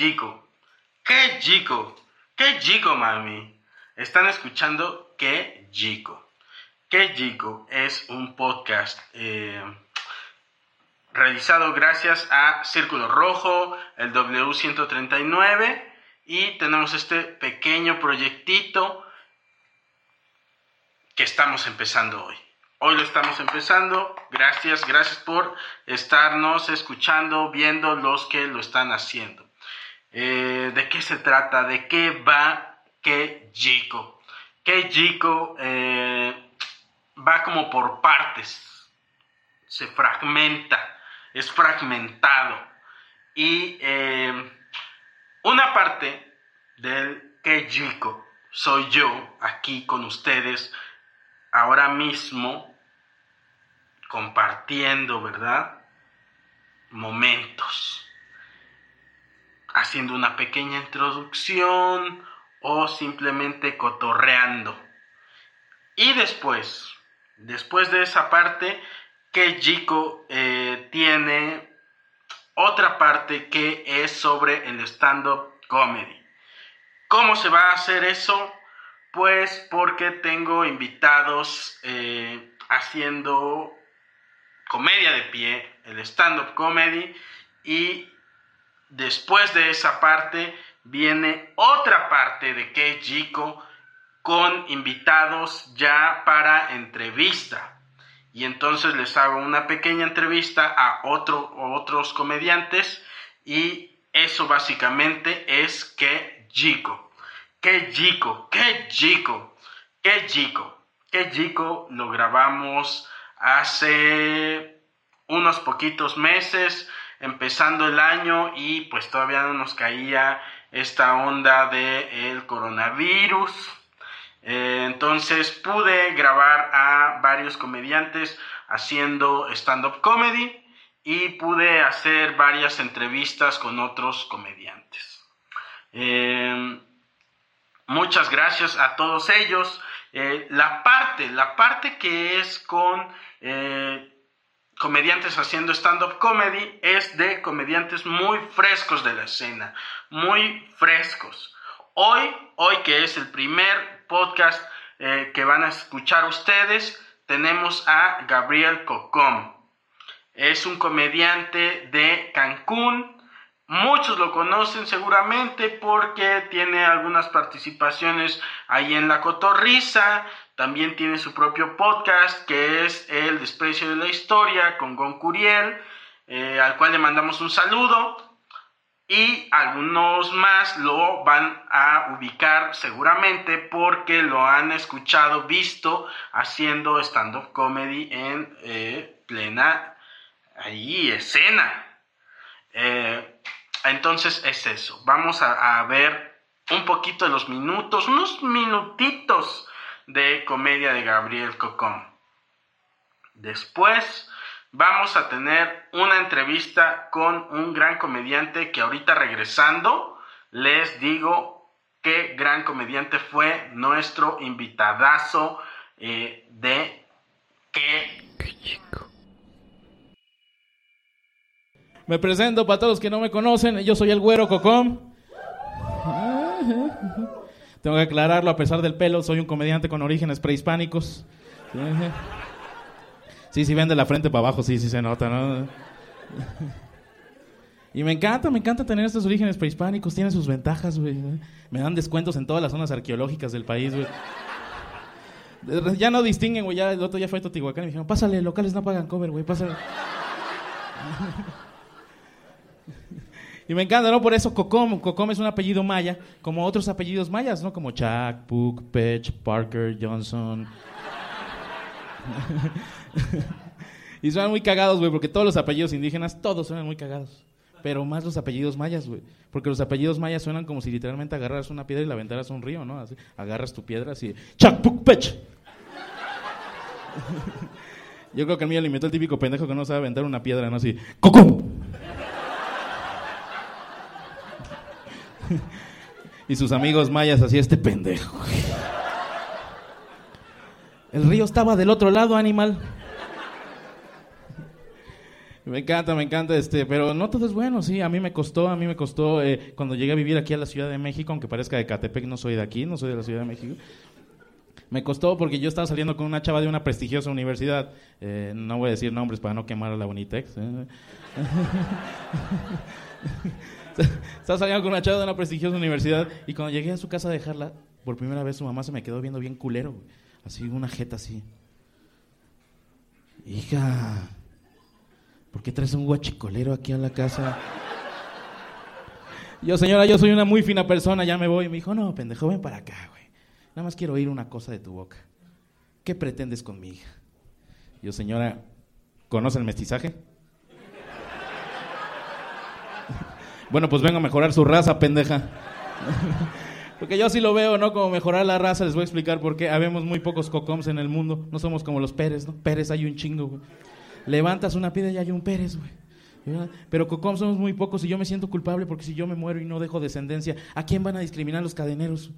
Chico. Qué chico. Qué chico, mami. Están escuchando Qué chico. Qué chico es un podcast eh, realizado gracias a Círculo Rojo, el W139 y tenemos este pequeño proyectito que estamos empezando hoy. Hoy lo estamos empezando. Gracias, gracias por estarnos escuchando, viendo los que lo están haciendo. Eh, ¿De qué se trata? ¿De qué va? ¿Qué chico? Eh, va como por partes. Se fragmenta. Es fragmentado. Y eh, una parte del chico soy yo aquí con ustedes ahora mismo compartiendo, ¿verdad? Momentos. Haciendo una pequeña introducción o simplemente cotorreando. Y después, después de esa parte, que Chico eh, tiene otra parte que es sobre el stand-up comedy. ¿Cómo se va a hacer eso? Pues porque tengo invitados eh, haciendo comedia de pie, el stand-up comedy, y después de esa parte viene otra parte de Chico con invitados ya para entrevista. Y entonces les hago una pequeña entrevista a otro, otros comediantes y eso básicamente es Chico, Que Chico. Que Chico lo grabamos hace unos poquitos meses, empezando el año y pues todavía no nos caía esta onda del coronavirus. Eh, entonces pude grabar a varios comediantes haciendo stand-up comedy y pude hacer varias entrevistas con otros comediantes. Eh, muchas gracias a todos ellos. Eh, la parte, la parte que es con comediantes haciendo stand-up comedy es de comediantes muy frescos de la escena, muy frescos. Hoy, hoy que es el primer podcast eh, que van a escuchar ustedes, tenemos a Gabriel Cocom. Es un comediante de Cancún. Muchos lo conocen seguramente porque tiene algunas participaciones ahí en La Cotorrisa. También tiene su propio podcast que es El Desprecio de la Historia con Gon Curiel, eh, al cual le mandamos un saludo y algunos más lo van a ubicar seguramente porque lo han escuchado, visto haciendo stand-up comedy en eh, plena ahí, escena. Eh, entonces es eso, vamos a, a, ver un poquito de los minutos, unos minutitos de comedia de Gabriel Cocón. Después vamos a tener una entrevista con un gran comediante que ahorita regresando les digo qué gran comediante fue nuestro invitadazo eh, de qué Me presento para todos los que no me conocen. Yo soy el güero Cocom. Tengo que aclararlo a pesar del pelo. Soy un comediante con orígenes prehispánicos. Sí, sí, ven de la frente para abajo. Sí, sí se nota, ¿no? Y me encanta, me encanta tener estos orígenes prehispánicos. Tiene sus ventajas, güey. Me dan descuentos en todas las zonas arqueológicas del país, güey. Ya no distinguen, güey. Ya el otro ya fue a Totihuacán y me dijeron, pásale, locales no pagan cover, güey. Pásale. Y me encanta, ¿no? Por eso Cocom. Cocom es un apellido maya, como otros apellidos mayas, ¿no? Como Chuck, Puck, Pech, Parker, Johnson. y suenan muy cagados, güey, porque todos los apellidos indígenas, todos suenan muy cagados. Pero más los apellidos mayas, güey. Porque los apellidos mayas suenan como si literalmente agarraras una piedra y la aventaras a un río, ¿no? Así, agarras tu piedra así. Chuck, Puck, Pech. Yo creo que el mío le inventó el típico pendejo que no sabe aventar una piedra, ¿no? Así. ¡Cocom! Y sus amigos mayas así, este pendejo. El río estaba del otro lado, animal. Me encanta, me encanta, este, pero no todo es bueno, sí, a mí me costó, a mí me costó, eh, cuando llegué a vivir aquí a la Ciudad de México, aunque parezca de Catepec, no soy de aquí, no soy de la Ciudad de México, me costó porque yo estaba saliendo con una chava de una prestigiosa universidad, eh, no voy a decir nombres para no quemar a la Bonitex, ¿eh? Estaba saliendo con una chava de una prestigiosa universidad y cuando llegué a su casa a dejarla, por primera vez su mamá se me quedó viendo bien culero. Así, una jeta así. Hija, ¿por qué traes un guachicolero aquí a la casa? Yo, señora, yo soy una muy fina persona, ya me voy. Me dijo, no, pendejo, ven para acá, güey. Nada más quiero oír una cosa de tu boca. ¿Qué pretendes con mi hija? Yo, señora, ¿conoce el mestizaje? Bueno, pues vengo a mejorar su raza, pendeja. Porque yo así lo veo, ¿no? Como mejorar la raza, les voy a explicar por qué. Habemos muy pocos cocoms en el mundo. No somos como los Pérez, ¿no? Pérez hay un chingo, güey. Levantas una piedra y hay un Pérez, güey. Pero cocoms somos muy pocos y yo me siento culpable porque si yo me muero y no dejo descendencia, ¿a quién van a discriminar los cadeneros?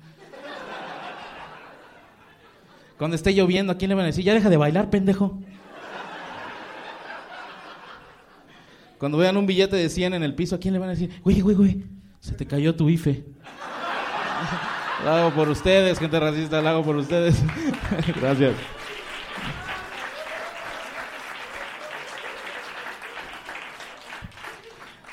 Cuando esté lloviendo, ¿a quién le van a decir? Ya deja de bailar, pendejo. Cuando vean un billete de 100 en el piso, ¿a quién le van a decir? Güey, güey, güey, se te cayó tu IFE. Lo hago por ustedes, gente racista, lo hago por ustedes. Gracias.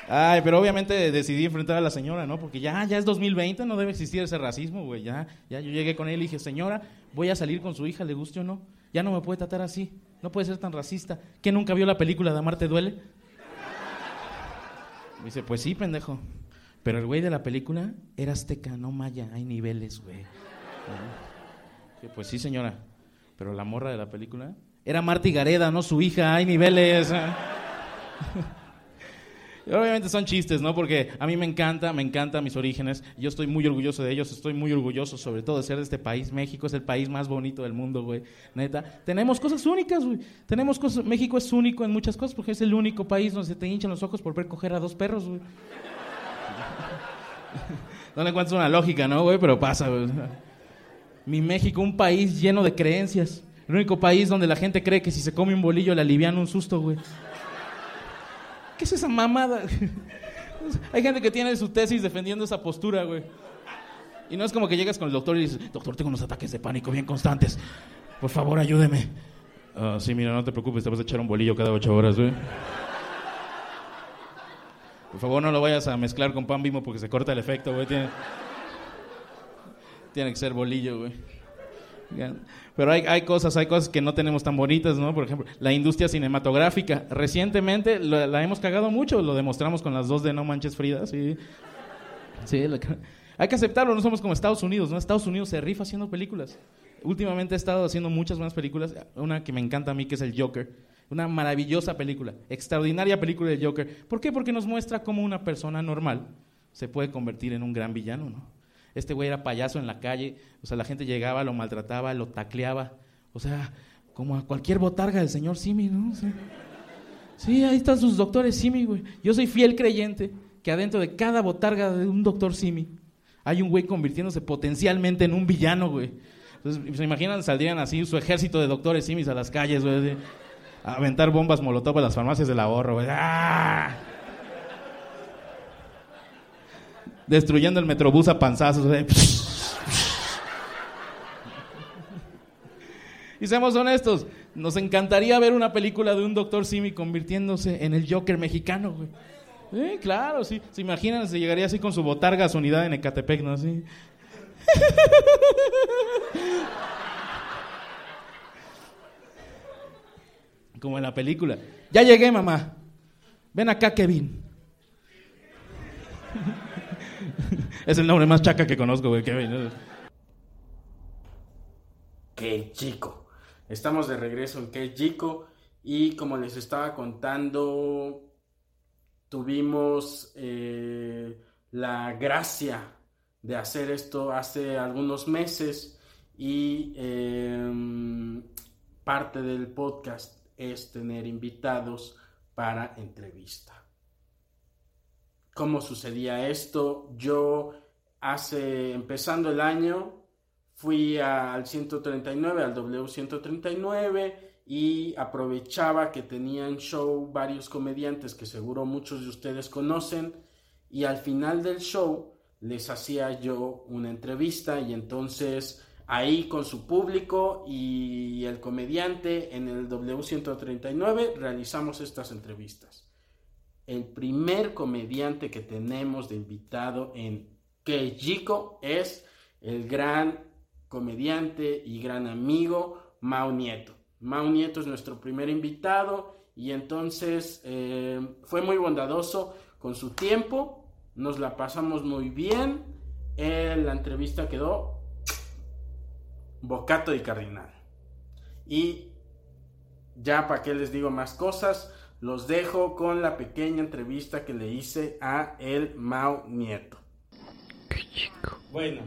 Ay, pero obviamente decidí enfrentar a la señora, ¿no? Porque ya, ya es 2020, no debe existir ese racismo, güey. Ya, ya yo llegué con él y dije, señora, voy a salir con su hija, le guste o no. Ya no me puede tratar así. No puede ser tan racista. ¿Que nunca vio la película de Amarte Duele? Dice, pues sí, pendejo. Pero el güey de la película era azteca, no maya. Hay niveles, güey. pues sí, señora. Pero la morra de la película era Marta Gareda, no su hija. Hay niveles. Obviamente son chistes, ¿no? Porque a mí me encanta, me encanta mis orígenes. Yo estoy muy orgulloso de ellos. Estoy muy orgulloso, sobre todo, de ser de este país. México es el país más bonito del mundo, güey. Neta. Tenemos cosas únicas, güey. Tenemos cosas. México es único en muchas cosas porque es el único país donde se te hinchan los ojos por ver coger a dos perros, güey. No le encuentras una lógica, ¿no, güey? Pero pasa, güey. Mi México, un país lleno de creencias. El único país donde la gente cree que si se come un bolillo le alivian un susto, güey. ¿Qué es esa mamada? Hay gente que tiene su tesis defendiendo esa postura, güey. Y no es como que llegas con el doctor y dices, doctor, tengo unos ataques de pánico bien constantes. Por favor, ayúdeme. Ah, sí, mira, no te preocupes, te vas a echar un bolillo cada ocho horas, güey. Por favor, no lo vayas a mezclar con pan bimo porque se corta el efecto, güey. Tiene, Tiene que ser bolillo, güey. Pero hay, hay, cosas, hay cosas que no tenemos tan bonitas, ¿no? Por ejemplo, la industria cinematográfica. Recientemente la, hemos cagado mucho, lo demostramos con las dos de No Manches Frida, sí. Sí, hay que aceptarlo, no somos como Estados Unidos, ¿no? Estados Unidos se rifa haciendo películas. Últimamente he estado haciendo muchas buenas películas, una que me encanta a mí que es El Joker. Una maravillosa película, extraordinaria película de Joker. ¿Por qué? Porque nos muestra cómo una persona normal se puede convertir en un gran villano, ¿no? Este güey era payaso en la calle, o sea, la gente llegaba, lo maltrataba, lo tacleaba. O sea, como a cualquier botarga del señor Simi, ¿no? sí, ahí están sus doctores Simi, güey. Yo soy fiel creyente que adentro de cada botarga de un doctor Simi hay un güey convirtiéndose potencialmente en un villano, güey. Entonces, se imaginan, saldrían así su ejército de doctores simis a las calles, güey, a aventar bombas molotov a las farmacias del ahorro, güey. ¡Ah! Destruyendo el metrobús a panzazos, güey. Y seamos honestos, nos encantaría ver una película de un doctor Simi convirtiéndose en el Joker mexicano, güey. Eh, claro, sí. Se imaginan, se llegaría así con su botarga a su unidad en Ecatepec, ¿no? Así. Como en la película. Ya llegué, mamá. Ven acá, Kevin. Es el nombre más chaca que conozco, güey, Kevin. Qué chico. Estamos de regreso en Qué chico y como les estaba contando, tuvimos eh, la gracia de hacer esto hace algunos meses y em, parte del podcast es tener invitados para entrevista. ¿Cómo sucedía esto? Yo hace, empezando el año, fui al 139, al W139 y aprovechaba que tenían show varios comediantes que seguro muchos de ustedes conocen y al final del show les hacía yo una entrevista y entonces ahí con su público y el comediante en el W139 realizamos estas entrevistas. El primer comediante que tenemos de invitado en Kejiko es el gran comediante y gran amigo Mau Nieto. Mau Nieto es nuestro primer invitado y entonces eh, fue muy bondadoso con su tiempo, nos la pasamos muy bien, la entrevista quedó bocato y cardinal. Y ya para qué les digo más cosas, los dejo con la pequeña entrevista que le hice a el Mau Nieto. Bueno,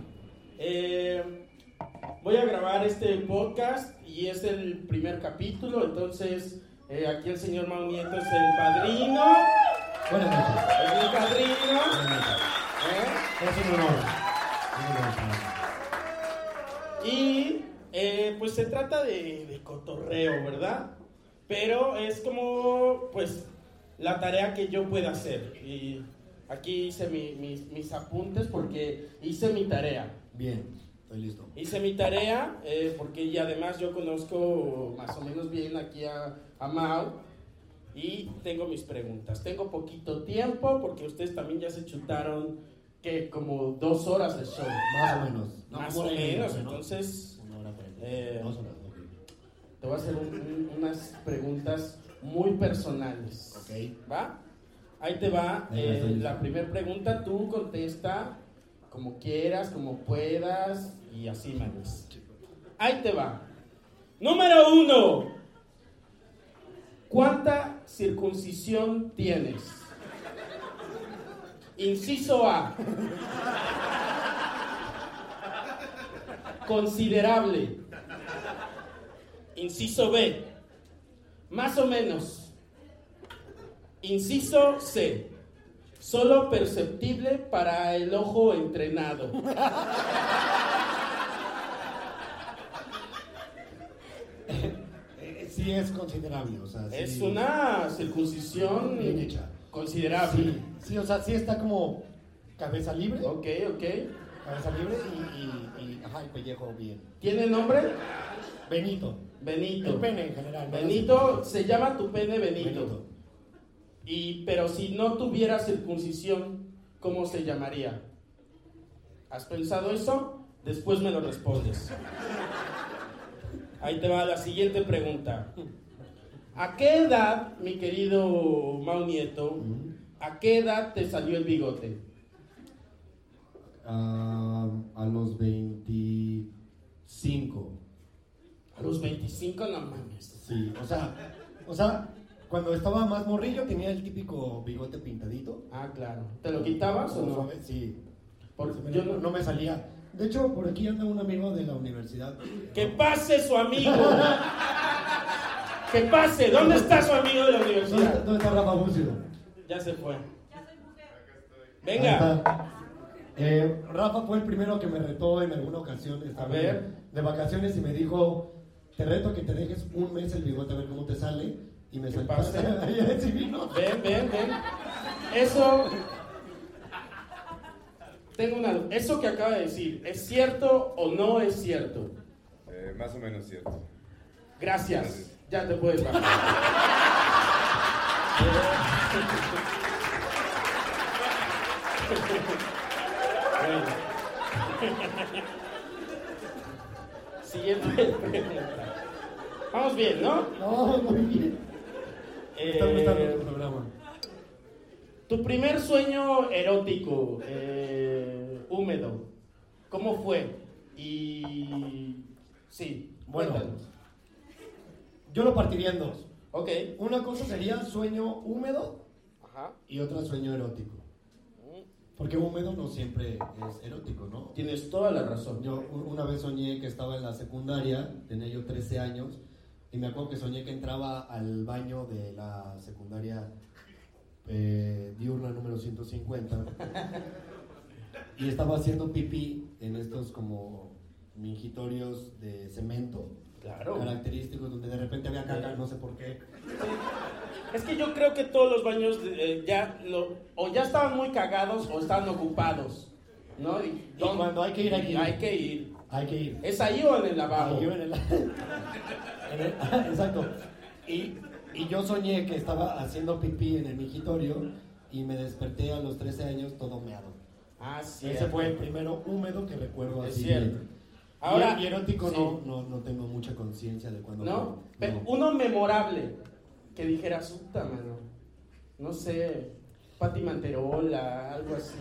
eh, voy a grabar este podcast y es el primer capítulo, entonces eh, aquí el señor Mau Nieto es el padrino. Buenas noches. Es el padrino. Buenas noches. ¿eh? Es un honor. Y eh, pues se trata de, de cotorreo, ¿verdad? Pero es como pues la tarea que yo pueda hacer. Y aquí hice mi- mis, mis apuntes porque hice mi tarea. Bien, estoy listo. Hice mi tarea eh, porque y además yo conozco más o menos bien aquí a, a Mau y tengo mis preguntas. Tengo poquito tiempo porque ustedes también ya se chutaron que como dos horas de show. Más o menos. No, más o menos, ¿no? entonces Una hora. Eh, Dos horas. Te voy a hacer un- un- unas preguntas muy personales. Ok. ¿Va? Ahí te va eh, la primera pregunta. Tú contesta como quieras, como puedas y así, manes. Ahí te va. Número uno. ¿Cuánta circuncisión tienes? Inciso A. Considerable. Inciso B. Más o menos. Inciso C. Solo perceptible para el ojo entrenado. Eh, sí es considerable, o sea, sí. Es una circuncisión Bien hecha. considerable. Sí, sí, o sea, sí está como cabeza libre, Ok, ok. cabeza libre y, pellejo bien. ¿Tiene nombre? Benito. Benito. El pene en general. ¿no? Benito, se llama tu pene Benito. Benito. Y, pero si no tuviera circuncisión, ¿cómo se llamaría? ¿Has pensado eso? Después me lo respondes. Ahí te va la siguiente pregunta. ¿A qué edad, mi querido Mau Nieto, a qué edad te salió el bigote? A los 25. A los 25 no mames. Sí, o sea, o sea, cuando estaba más morrillo tenía el típico bigote pintadito. Ah, claro. ¿Te lo quitabas o no? Sí. Porque me- yo no, me salía. De hecho, por aquí anda un amigo de la universidad. ¡Que pase su amigo! ¡Que pase! ¿Dónde está su amigo de la ¿Dónde, universidad? dónde está Rafa Bucio? Ya se fue. Ahí Venga, está. Eh, Rafa fue el primero que me retó en alguna ocasión. A ver. De vacaciones y me dijo, te reto que te dejes un mes el bigote a ver cómo te sale. Y me vino. Ven, ven, ven. Eso. Tengo una duda. Eso que acaba de decir, ¿es cierto o no es cierto? Eh, más o menos cierto. Gracias. Ya te puedes bajar. Vamos bien, ¿no? No, muy bien. Me está Eh, gustando tu programa. Tu primer sueño erótico, eh, húmedo, ¿cómo fue? Y sí, Bueno. cuéntanos. Yo lo partiría en dos. Ok. Una cosa sería sueño húmedo Ajá. y otra sueño erótico. Porque húmedo no siempre es erótico, ¿no? Tienes toda la razón. Yo una vez soñé que estaba en la secundaria, tenía yo 13 años, y me acuerdo que soñé que entraba al baño de la secundaria eh, diurna número 150 y estaba haciendo pipí en estos como mingitorios de cemento Claro. característicos donde de repente había caca, no sé por qué. Es que yo creo que todos los baños eh, ya lo, o ya estaban muy cagados o estaban ocupados, ¿no? Y, Y ¿dónde- cuando hay que ir, hay que ir. Hay que ir. Hay que ir. ¿Es ahí o en el lavabo? Ahí en el- en el- exacto. Y, y yo soñé que estaba haciendo pipí en el mingitorio y me desperté a los 13 años todo meado. Ah, sí. Ese fue el primero húmedo que recuerdo Es así. cierto. Ahora- y, erótico sí. no, no, no tengo mucha conciencia de cuando ¿No? Pero No. uno memorable que dijeras, puta, mano. No sé, Pati Manterola, algo así.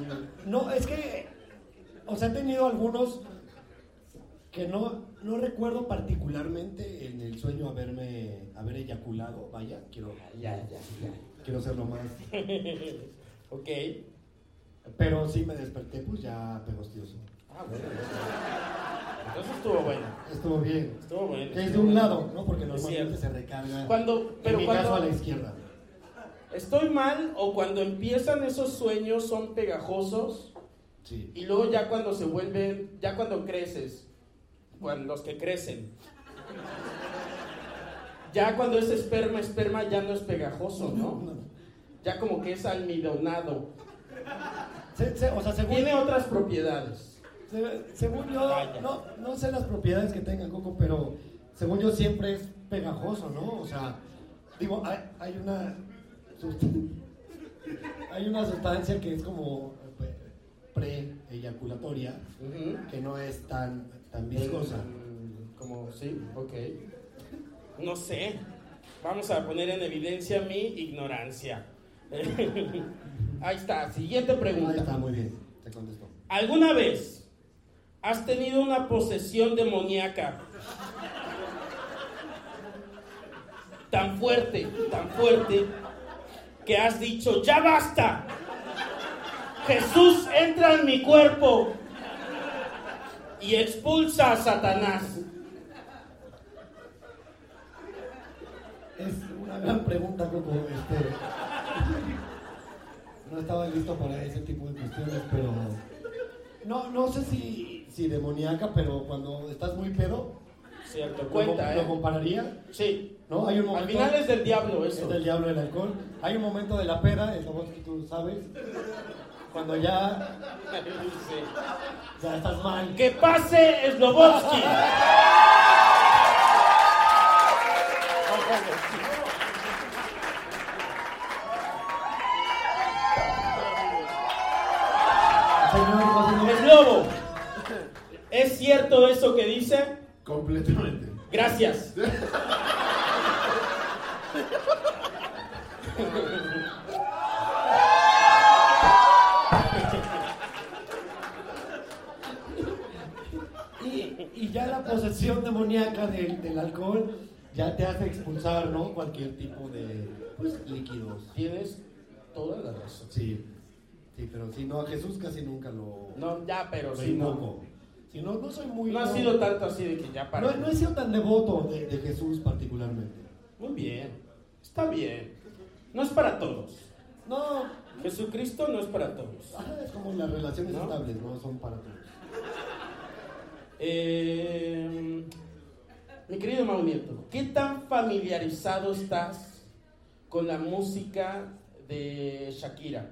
No, es que, o sea, he tenido algunos que no, no recuerdo particularmente en el sueño haberme, haber eyaculado, vaya, quiero, Ya, ya, ya. quiero ser lo más, Ok. pero sí me desperté pues ya pegostioso. Ah, bueno. Entonces estuvo bueno. Estuvo bien. Estuvo bueno. Que es de un lado, ¿no? Porque normalmente se recarga, Cuando, pero en mi cuando caso, a la izquierda. estoy mal o cuando empiezan esos sueños son pegajosos Sí. y luego ya cuando se vuelven, ya cuando creces, cuando los que crecen, ya cuando es esperma, esperma ya no es pegajoso, ¿no? Ya como que es almidonado. Se- se- o sea, según, Tiene otras propiedades. Se- según yo, no, no sé las propiedades que tenga Coco, pero según yo siempre es pegajoso, ¿no? O sea, digo, hay, hay una hay una sustancia que es como pre-eyaculatoria, que no es tan, tan viscosa. Mm, Como, sí, ok. No sé. Vamos a poner en evidencia mi ignorancia. Ahí está, siguiente pregunta. Ahí está, muy bien, te contestó. ¿Alguna vez has tenido una posesión demoníaca tan fuerte, tan fuerte, que has dicho, ya basta? Jesús entra en mi cuerpo y expulsa a Satanás. Es una gran pregunta, Coco. Este, no estaba listo para ese tipo de cuestiones, pero. No, no sé si, si demoníaca, pero cuando estás muy pedo, Cierto, lo, cuenta, lo ¿eh? compararía. Sí. ¿no? Hay un Al momento. final es del diablo eso. Es del diablo el alcohol. Hay un momento de la peda, el famoso que tú sabes, cuando ya, Sí. ya estás mal. Que pase Slobodsky. ¿Es cierto eso que dice? Completamente. Gracias. Y, y ya la posesión demoníaca del, del alcohol ya te hace expulsar, ¿no? Cualquier tipo de pues, líquidos. Tienes toda la razón. Sí, sí, pero si no, a Jesús casi nunca lo, No, ya, pero sí, no. invoco. Si no, no soy muy... No ha sido tanto así de que ya para. no, no he sido tan devoto de, de Jesús particularmente. Muy bien. Está bien. No es para todos. No, Jesucristo no es para todos. Ajá, es como las relaciones ¿No? estables, no son para todos. Eh, mi querido Mau Nieto, ¿qué tan familiarizado estás con la música de Shakira?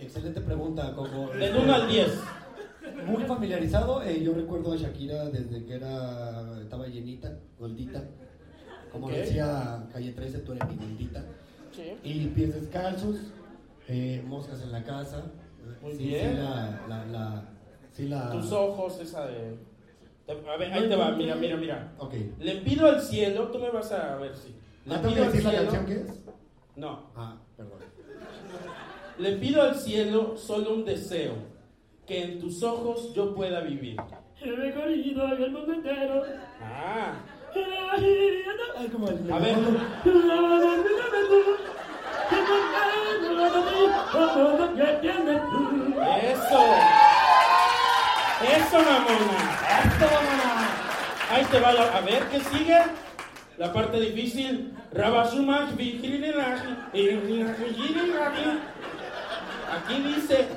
Excelente pregunta, Coco. Del 1 al 10. Muy familiarizado, eh, yo recuerdo a Shakira desde que era estaba llenita, gordita. Como Ok. decía Calle 13, tú eres mi gordita. Sí. Y pies descalzos, eh, moscas en la casa. Muy sí, bien. Sí, la, la, la, sí, la... Tus ojos, esa de... A ver, ahí te va, mira, mira, mira. Ok. Le pido al cielo, tú me vas a ver si. Le ¿Ah, tengo que pido al decir la cielo. canción que es? No. Ah, perdón. Le pido al cielo solo un deseo, que en tus ojos yo pueda vivir. El mundo entero. Ah, a ver, eso. Eso, mamona. Eso, mamona. Ahí te va la, a ver qué sigue. La parte difícil. Rabasuma, Aquí dice.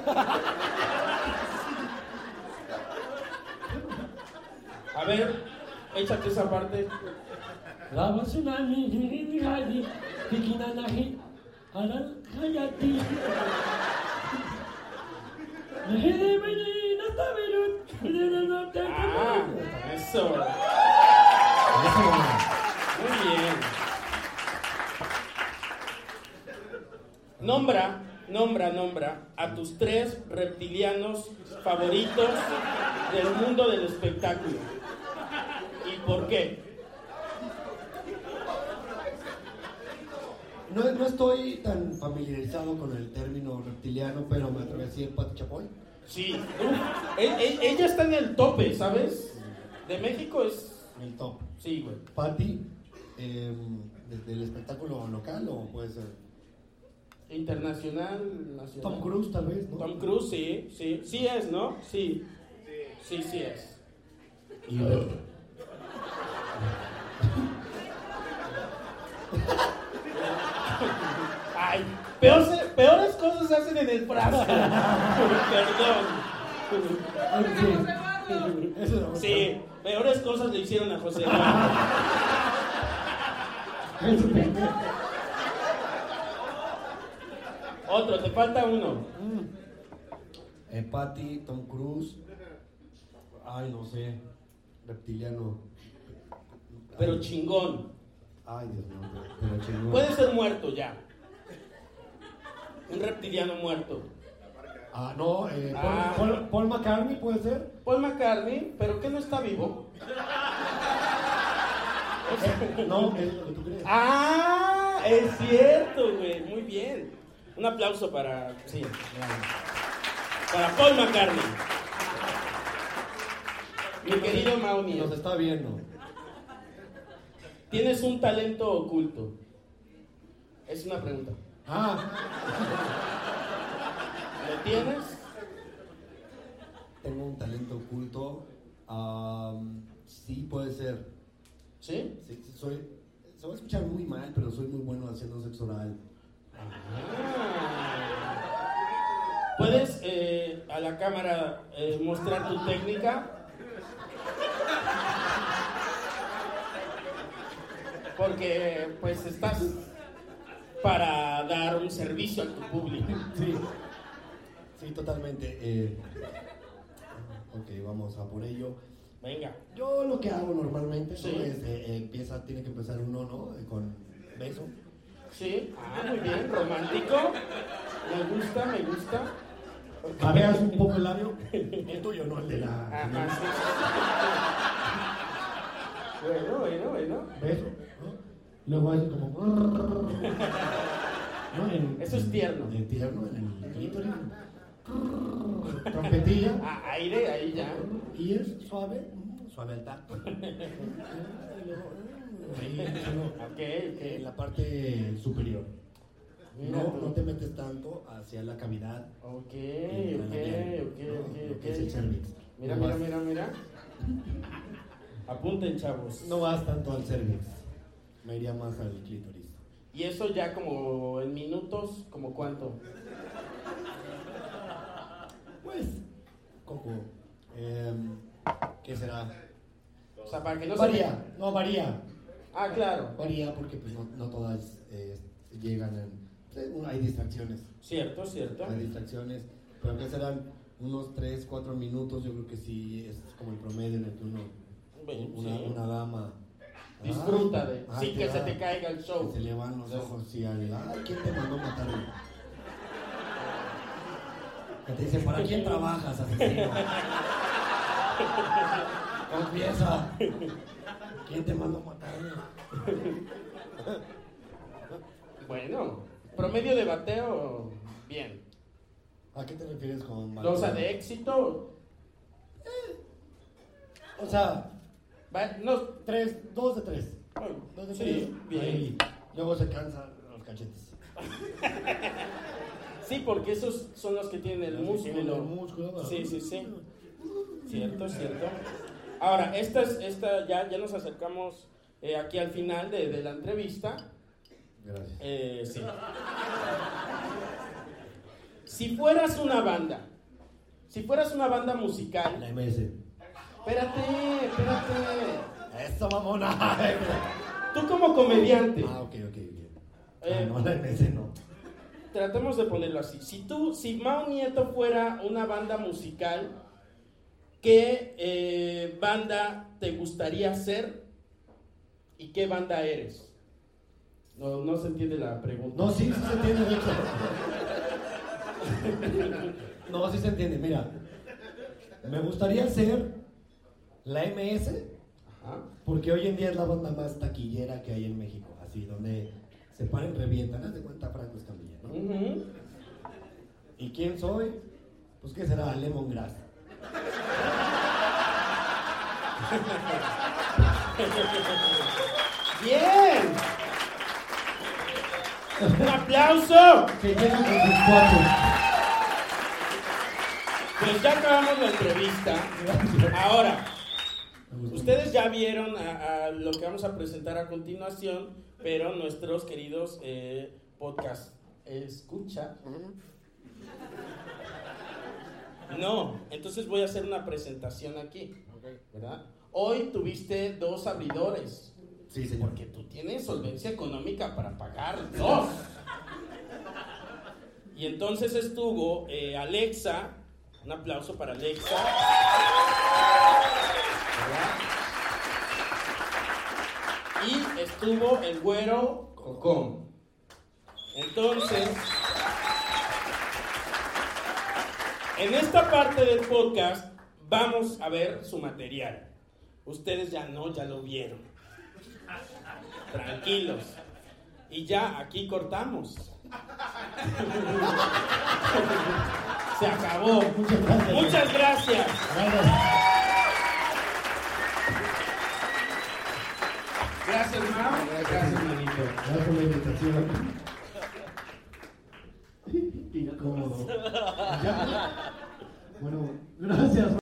A ver, échate esa parte. Ah, eso. Muy bien. Nombra, nombra, nombra a tus tres reptilianos favoritos del mundo del espectáculo. ¿Y por qué? No, no estoy tan familiarizado con el término reptiliano, pero me atrevo a decir Pati Chapoy. Sí, uf, ella está en el tope, ¿sabes? De México es... El top. Sí, güey. Pati, eh, desde el espectáculo local o puede ser Internacional, nacional. Tom Cruise tal vez, ¿no? Tom Cruise, sí, sí. Sí es, ¿no? Sí. Sí, sí es. Y Ber- Ay, peores, peores cosas se hacen en el frasco. Perdón. Sí, peores cosas le hicieron a José Otro, te falta uno. Eh, Pati, Tom Cruise. Ay, no sé. Reptiliano. Pero chingón. Ay, Dios mío. Pero chingón. Puede ser muerto ya. Un reptiliano muerto. Ah, no. Eh, Paul, Ah. Paul- Paul McCartney puede ser. Paul McCartney, pero que no está vivo. No, es lo que tú crees. Ah, es cierto, güey. Muy bien. Un aplauso para. Sí, para Paul McCartney. Mi querido Mauni, Nos está viendo. tienes un talento oculto. Es una pregunta. Ah, ¿Lo tienes? tengo un talento oculto. Am, sí, puede ser. ¿Sí? Sí, sí, soy. Se va a escuchar muy mal, pero soy muy bueno haciendo sexo oral. ¿Puedes eh, a la cámara eh, mostrar tu técnica? Porque pues estás para dar un servicio a tu público. Sí. Sí, totalmente. eh. ok, vamos a por ello. Venga. Yo lo que hago normalmente Sí. ¿no? es, eh, eh, empieza, tiene que empezar uno, ¿no? Con beso. Sí. Ah, muy bien. Romántico. Me gusta, me gusta. Babeas un poco el labio. El tuyo, no el de la. Ajá, sí. Bueno, bueno, bueno. Beso, ¿no? Luego hace como. ¿no? En- Eso es tierno. En tierno, en el clítoris. Trompetilla. Ah, aire, ahí ya. Y es suave, mm, suave al tacto. Y luego, ahí, en la parte superior. Mira No, no te metes tanto hacia la cavidad. Ok, eh, ok, ok, ¿no? ok, Lo ok. que es el cervix. Mira, No mira, vas- mira, mira. Apunten, chavos. No vas tanto al cervix. Me iría más al clítoris. Y eso ya como en minutos, ¿como cuánto? Pues, Coco, em, ¿qué será? O sea, para que no se varía, no varía. Ah, claro. Varía porque pues no, no todas eh, llegan en... eh, Hay distracciones. Cierto, cierto. Hay distracciones. Pero que serán unos 3, 4 minutos. Yo creo que sí es como el promedio en el que uno, Bueno, una, sí. una dama... Disfruta de- ah, sin que se da- te caiga el show. que Se le van los ojos y al... Ay, ¿quién te mandó matarme? Que te dice, ¿para quién trabajas, asesino? Confiesa. ¿Quién te mandó a matarme? Bueno, promedio de bateo, bien. ¿A qué te refieres con O sea, de éxito, O sea, va- no, tres, dos de tres. bueno, Dos de sí, tres. bien. Ahí. Luego se cansan los cachetes. Sí, porque esos son los que tienen el Los que tienen músculo. el músculo, ¿verdad? Sí, sí, sí. Cierto, cierto. Ahora, esta, es- esta ya, ya nos acercamos eh, aquí al final de, de la entrevista. Gracias. Eh, sí. Si fueras una banda, si fueras una banda musical, La MS. espérate, espérate. Eso, mamona. Tú como comediante, Ah, ok, ok, ok. Eh, Ah, no, la MS no. tratemos de ponerlo así. Si tú, si Mao Nieto fuera una banda musical, ¿qué eh, banda te gustaría ser y qué banda eres? No, no se entiende la pregunta. No, sí, sí se entiende, de hecho. No, sí se entiende. Mira, me gustaría ser la MS Ajá. porque hoy en día es la banda más taquillera que hay en México. Así, donde se paren, revientan. Haz de cuenta Franco Escamilla, ¿no? ¿Y quién soy? Pues, ¿qué será? Lemongrass. ¡Bien! ¡Un aplauso! Que con sus cuatro. Pues ya acabamos la entrevista. Ahora, ustedes ya vieron a, a lo que vamos a presentar a continuación, pero nuestros queridos eh, podcast escucha. No, entonces voy a hacer una presentación aquí, ¿verdad? Hoy tuviste dos abridores, Sí, señor. porque tú tienes solvencia económica para pagar dos. Y entonces estuvo eh, Alexa, un aplauso para Alexa. ¿verdad? Y estuvo el güero Cocón. Entonces, en esta parte del podcast vamos a ver su material. Ustedes ya no, ya lo vieron. Tranquilos. Y ya aquí cortamos. Se acabó. Muchas gracias. Muchas gracias. Gracias. Gracias, Mau. Gracias, manito. Gracias por la invitación. Incómodo. Bueno, gracias.